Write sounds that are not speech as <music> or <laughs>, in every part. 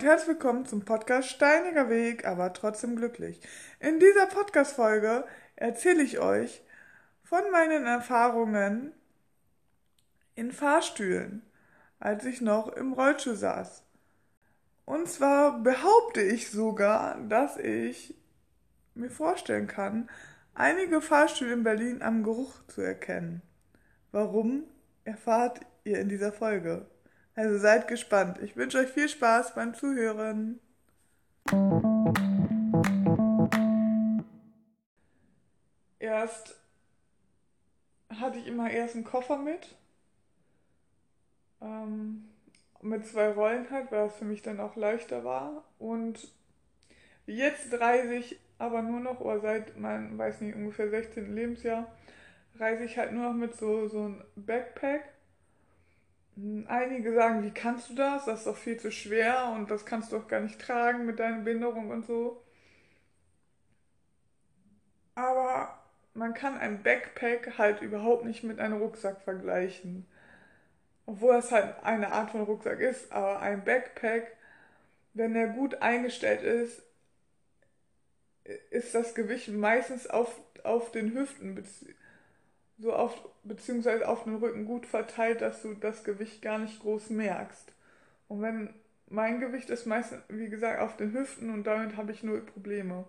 und herzlich willkommen zum Podcast Steiniger Weg, aber trotzdem glücklich. In dieser Podcast-Folge erzähle ich euch von meinen Erfahrungen in Fahrstühlen, als ich noch im Rollstuhl saß. Und zwar behaupte ich sogar, dass ich mir vorstellen kann, einige Fahrstühle in Berlin am Geruch zu erkennen. Warum erfahrt ihr in dieser Folge? Also seid gespannt. Ich wünsche euch viel Spaß beim Zuhören. Erst hatte ich immer erst einen Koffer mit. Ähm, mit zwei Rollen halt, weil es für mich dann auch leichter war. Und jetzt reise ich aber nur noch, oder seit meinem, weiß nicht, ungefähr 16. Lebensjahr, reise ich halt nur noch mit so, so einem Backpack Einige sagen, wie kannst du das? Das ist doch viel zu schwer und das kannst du doch gar nicht tragen mit deiner Behinderung und so. Aber man kann ein Backpack halt überhaupt nicht mit einem Rucksack vergleichen. Obwohl es halt eine Art von Rucksack ist, aber ein Backpack, wenn er gut eingestellt ist, ist das Gewicht meistens auf, auf den Hüften so auf, beziehungsweise auf den Rücken gut verteilt, dass du das Gewicht gar nicht groß merkst. Und wenn mein Gewicht ist meistens, wie gesagt, auf den Hüften und damit habe ich null Probleme.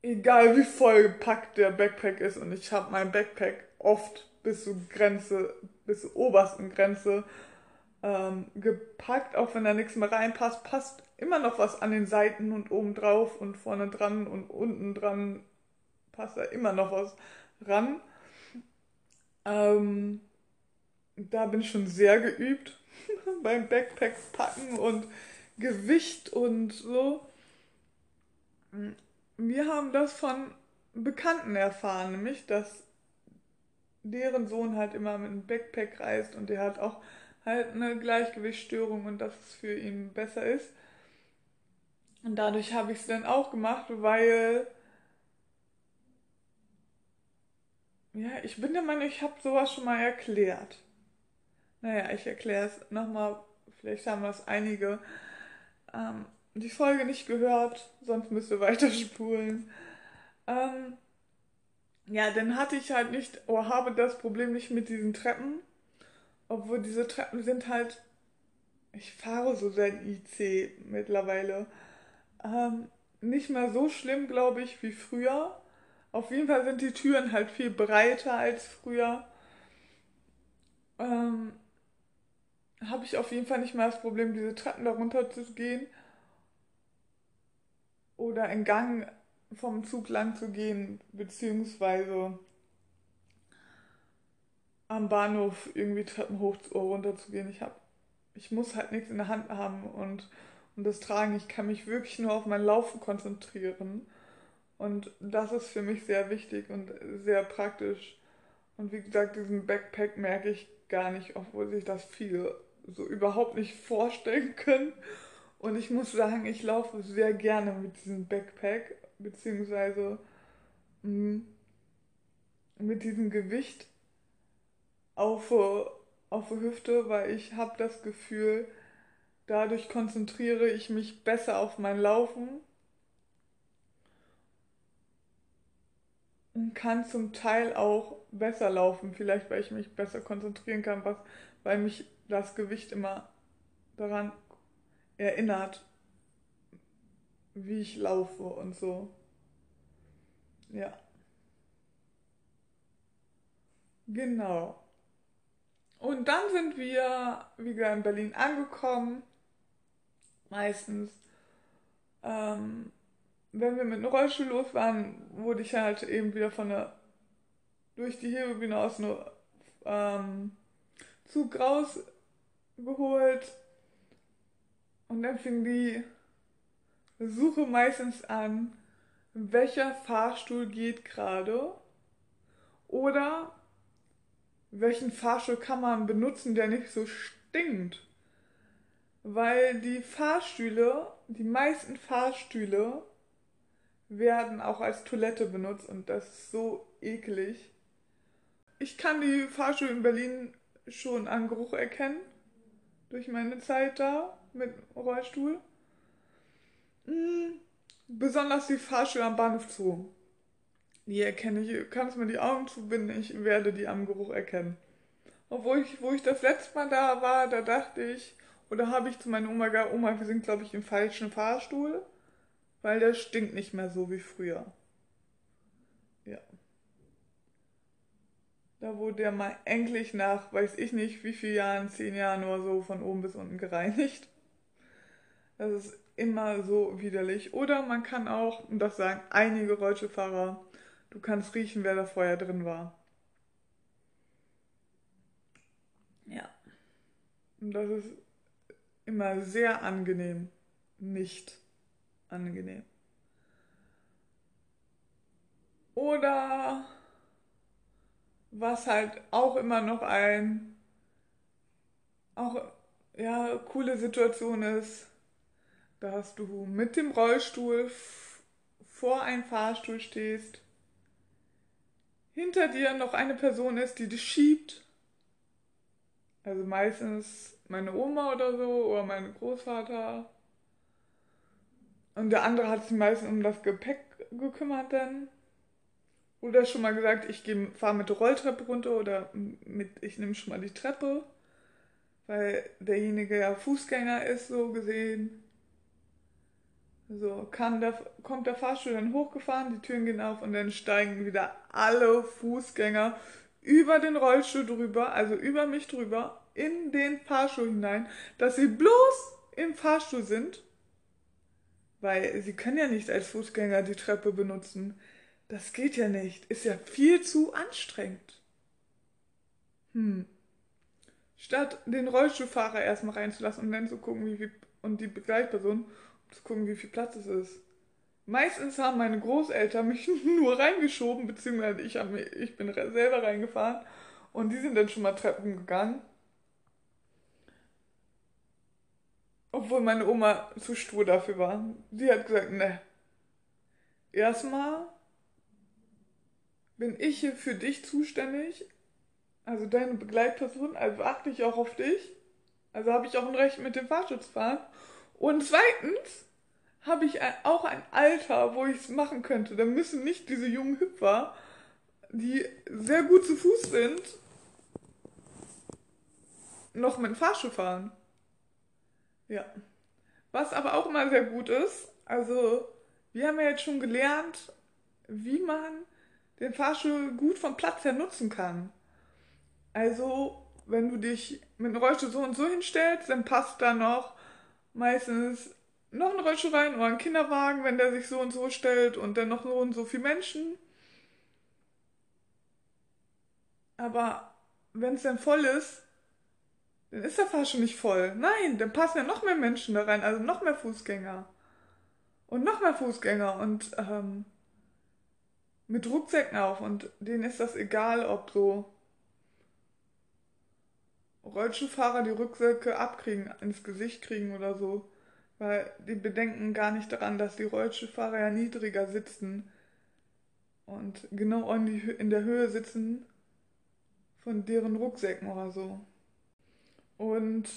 Egal wie voll gepackt der Backpack ist und ich habe mein Backpack oft bis zur Grenze, bis zur obersten Grenze ähm, gepackt, auch wenn da nichts mehr reinpasst, passt immer noch was an den Seiten und oben drauf und vorne dran und unten dran passt da immer noch was ran. Ähm, da bin ich schon sehr geübt <laughs> beim Backpack packen und Gewicht und so. Wir haben das von Bekannten erfahren, nämlich dass deren Sohn halt immer mit einem Backpack reist und der hat auch halt eine Gleichgewichtsstörung und dass es für ihn besser ist. Und dadurch habe ich es dann auch gemacht, weil Ja, ich bin der Meinung, ich habe sowas schon mal erklärt. Naja, ich erkläre es nochmal. Vielleicht haben das einige ähm, die Folge nicht gehört, sonst müsst ihr <laughs> weiterspulen. Ähm, ja, dann hatte ich halt nicht, oder habe das Problem nicht mit diesen Treppen. Obwohl diese Treppen sind halt, ich fahre so selten IC mittlerweile. Ähm, nicht mehr so schlimm, glaube ich, wie früher. Auf jeden Fall sind die Türen halt viel breiter als früher. Ähm, habe ich auf jeden Fall nicht mehr das Problem, diese Treppen darunter zu gehen. Oder einen Gang vom Zug lang zu gehen, beziehungsweise am Bahnhof irgendwie Treppen hoch oder runter zu gehen. Ich, hab, ich muss halt nichts in der Hand haben und, und das Tragen. Ich kann mich wirklich nur auf mein Laufen konzentrieren. Und das ist für mich sehr wichtig und sehr praktisch. Und wie gesagt, diesen Backpack merke ich gar nicht, obwohl sich das viele so überhaupt nicht vorstellen können. Und ich muss sagen, ich laufe sehr gerne mit diesem Backpack, beziehungsweise mm, mit diesem Gewicht auf, auf der Hüfte, weil ich habe das Gefühl, dadurch konzentriere ich mich besser auf mein Laufen kann zum Teil auch besser laufen, vielleicht weil ich mich besser konzentrieren kann, was, weil mich das Gewicht immer daran erinnert, wie ich laufe und so. Ja. Genau. Und dann sind wir, wie gesagt, in Berlin angekommen. Meistens. Ähm, wenn wir mit dem Rollstuhl los waren, wurde ich halt eben wieder von der durch die Hebebühne aus nur ähm, Zug rausgeholt. Und dann fing die Suche meistens an, welcher Fahrstuhl geht gerade oder welchen Fahrstuhl kann man benutzen, der nicht so stinkt. Weil die Fahrstühle, die meisten Fahrstühle werden auch als Toilette benutzt und das ist so eklig. Ich kann die Fahrschule in Berlin schon an Geruch erkennen, durch meine Zeit da. mit Rollstuhl. Hm, besonders die Fahrstühle am Bahnhof Zoo. Die erkenne ich, kannst mir die Augen zubinden, ich werde die am Geruch erkennen. Obwohl ich, wo ich das letzte Mal da war, da dachte ich, oder habe ich zu meiner Oma gesagt, Oma, wir sind glaube ich im falschen Fahrstuhl, weil der stinkt nicht mehr so wie früher. Ja. Da wurde der mal endlich nach, weiß ich nicht, wie viele Jahren, zehn Jahren oder so, von oben bis unten gereinigt. Das ist immer so widerlich. Oder man kann auch, und das sagen einige Rollstuhlfahrer, du kannst riechen, wer da vorher drin war. Ja. Und das ist immer sehr angenehm, nicht angenehm. Oder was halt auch immer noch ein auch ja coole Situation ist, dass du mit dem Rollstuhl vor einem Fahrstuhl stehst, hinter dir noch eine Person ist, die dich schiebt. Also meistens meine Oma oder so oder mein Großvater. Und der andere hat sich meistens um das Gepäck gekümmert dann. Oder schon mal gesagt, ich fahre mit der Rolltreppe runter oder mit, ich nehme schon mal die Treppe, weil derjenige ja Fußgänger ist, so gesehen. So, kann der, kommt der Fahrstuhl dann hochgefahren, die Türen gehen auf und dann steigen wieder alle Fußgänger über den Rollstuhl drüber, also über mich drüber, in den Fahrstuhl hinein, dass sie bloß im Fahrstuhl sind, weil sie können ja nicht als Fußgänger die Treppe benutzen. Das geht ja nicht. Ist ja viel zu anstrengend. Hm. Statt den Rollstuhlfahrer erstmal reinzulassen und dann zu gucken, wie viel, und die Begleitperson, um zu gucken, wie viel Platz es ist. Meistens haben meine Großeltern mich <laughs> nur reingeschoben, beziehungsweise ich, hab, ich bin selber reingefahren und die sind dann schon mal Treppen gegangen. Obwohl meine Oma zu stur dafür war. Sie hat gesagt, ne. Erstmal bin ich hier für dich zuständig, also deine Begleitperson, also achte ich auch auf dich. Also habe ich auch ein Recht mit dem Fahrstuhl zu fahren. Und zweitens habe ich auch ein Alter, wo ich es machen könnte. Da müssen nicht diese jungen Hüpfer, die sehr gut zu Fuß sind, noch mit dem Fahrstuhl fahren. Ja. Was aber auch immer sehr gut ist, also wir haben ja jetzt schon gelernt, wie man den Fahrstuhl gut vom Platz her nutzen kann. Also, wenn du dich mit dem Rollstuhl so und so hinstellst, dann passt da noch meistens noch ein Rollstuhl rein oder ein Kinderwagen, wenn der sich so und so stellt und dann noch so und so viele Menschen. Aber wenn es dann voll ist, dann ist der Fahrstuhl nicht voll. Nein, dann passen ja noch mehr Menschen da rein, also noch mehr Fußgänger. Und noch mehr Fußgänger und ähm, mit Rucksäcken auf und denen ist das egal, ob so Rollstuhlfahrer die Rucksäcke abkriegen, ins Gesicht kriegen oder so. Weil die bedenken gar nicht daran, dass die Rollstuhlfahrer ja niedriger sitzen und genau in der Höhe sitzen von deren Rucksäcken oder so. Und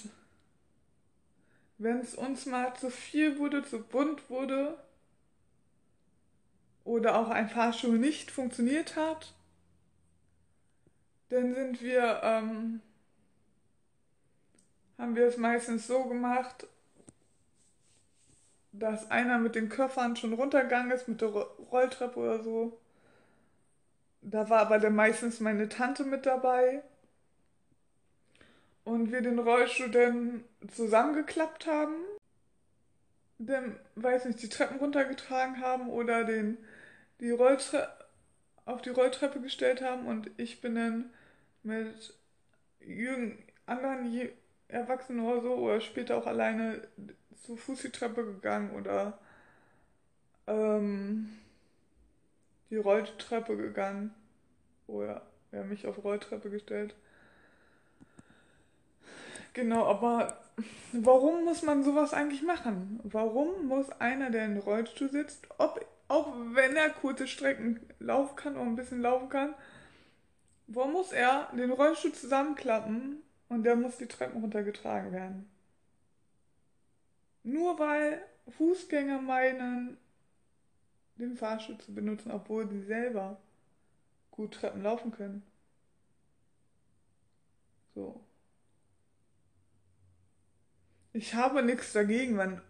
wenn es uns mal zu viel wurde, zu bunt wurde, oder auch ein Fahrstuhl nicht funktioniert hat, dann sind wir, ähm, haben wir es meistens so gemacht, dass einer mit den Köffern schon runtergegangen ist, mit der Rolltreppe oder so. Da war aber dann meistens meine Tante mit dabei. Und wir den Rollstuhl dann zusammengeklappt haben. Dann, weiß nicht, die Treppen runtergetragen haben oder den die Rolltreppe auf die Rolltreppe gestellt haben und ich bin dann mit jungen anderen Erwachsenen oder so oder später auch alleine zu Fuß die Treppe gegangen oder ähm, die Rolltreppe gegangen oder ja, mich auf Rolltreppe gestellt. Genau, aber warum muss man sowas eigentlich machen? Warum muss einer, der in Rollstuhl sitzt, ob auch wenn er kurze Strecken laufen kann oder ein bisschen laufen kann, wo muss er den Rollstuhl zusammenklappen und der muss die Treppen runtergetragen werden? Nur weil Fußgänger meinen, den Fahrstuhl zu benutzen, obwohl sie selber gut Treppen laufen können. So. Ich habe nichts dagegen, wenn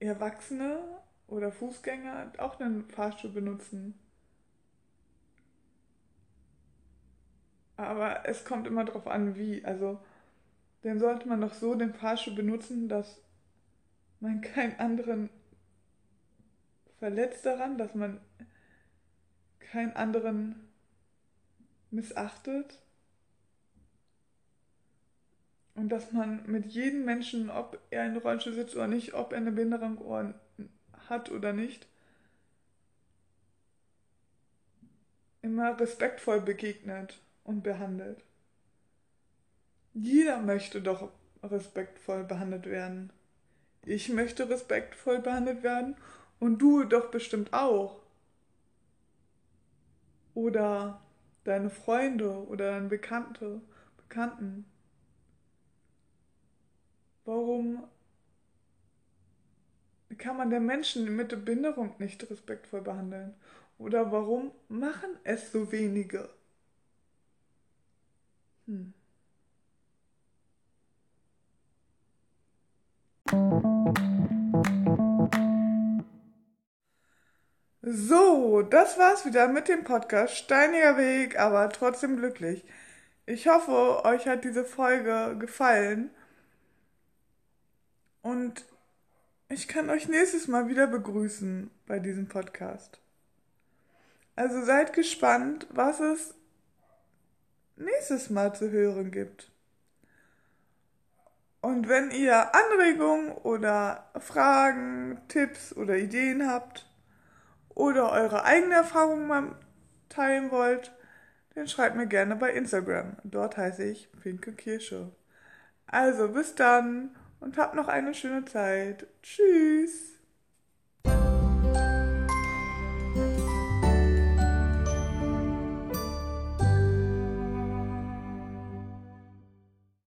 Erwachsene oder Fußgänger auch einen Fahrstuhl benutzen. Aber es kommt immer darauf an, wie. Also, dann sollte man doch so den Fahrstuhl benutzen, dass man <laughs> keinen anderen verletzt daran, dass man keinen anderen missachtet. Und dass man mit jedem Menschen, ob er in Rollstuhl sitzt oder nicht, ob er eine Behinderung hat oder nicht, immer respektvoll begegnet und behandelt. Jeder möchte doch respektvoll behandelt werden. Ich möchte respektvoll behandelt werden und du doch bestimmt auch. Oder deine Freunde oder deine Bekannte, Bekannten. Warum kann man den Menschen mit der Behinderung nicht respektvoll behandeln? Oder warum machen es so wenige? Hm. So, das war's wieder mit dem Podcast. Steiniger Weg, aber trotzdem glücklich. Ich hoffe, euch hat diese Folge gefallen. Und ich kann euch nächstes Mal wieder begrüßen bei diesem Podcast. Also seid gespannt, was es nächstes Mal zu hören gibt. Und wenn ihr Anregungen oder Fragen, Tipps oder Ideen habt oder eure eigene Erfahrung mal teilen wollt, dann schreibt mir gerne bei Instagram. Dort heiße ich Pinke Kirsche. Also bis dann und habt noch eine schöne Zeit. Tschüss.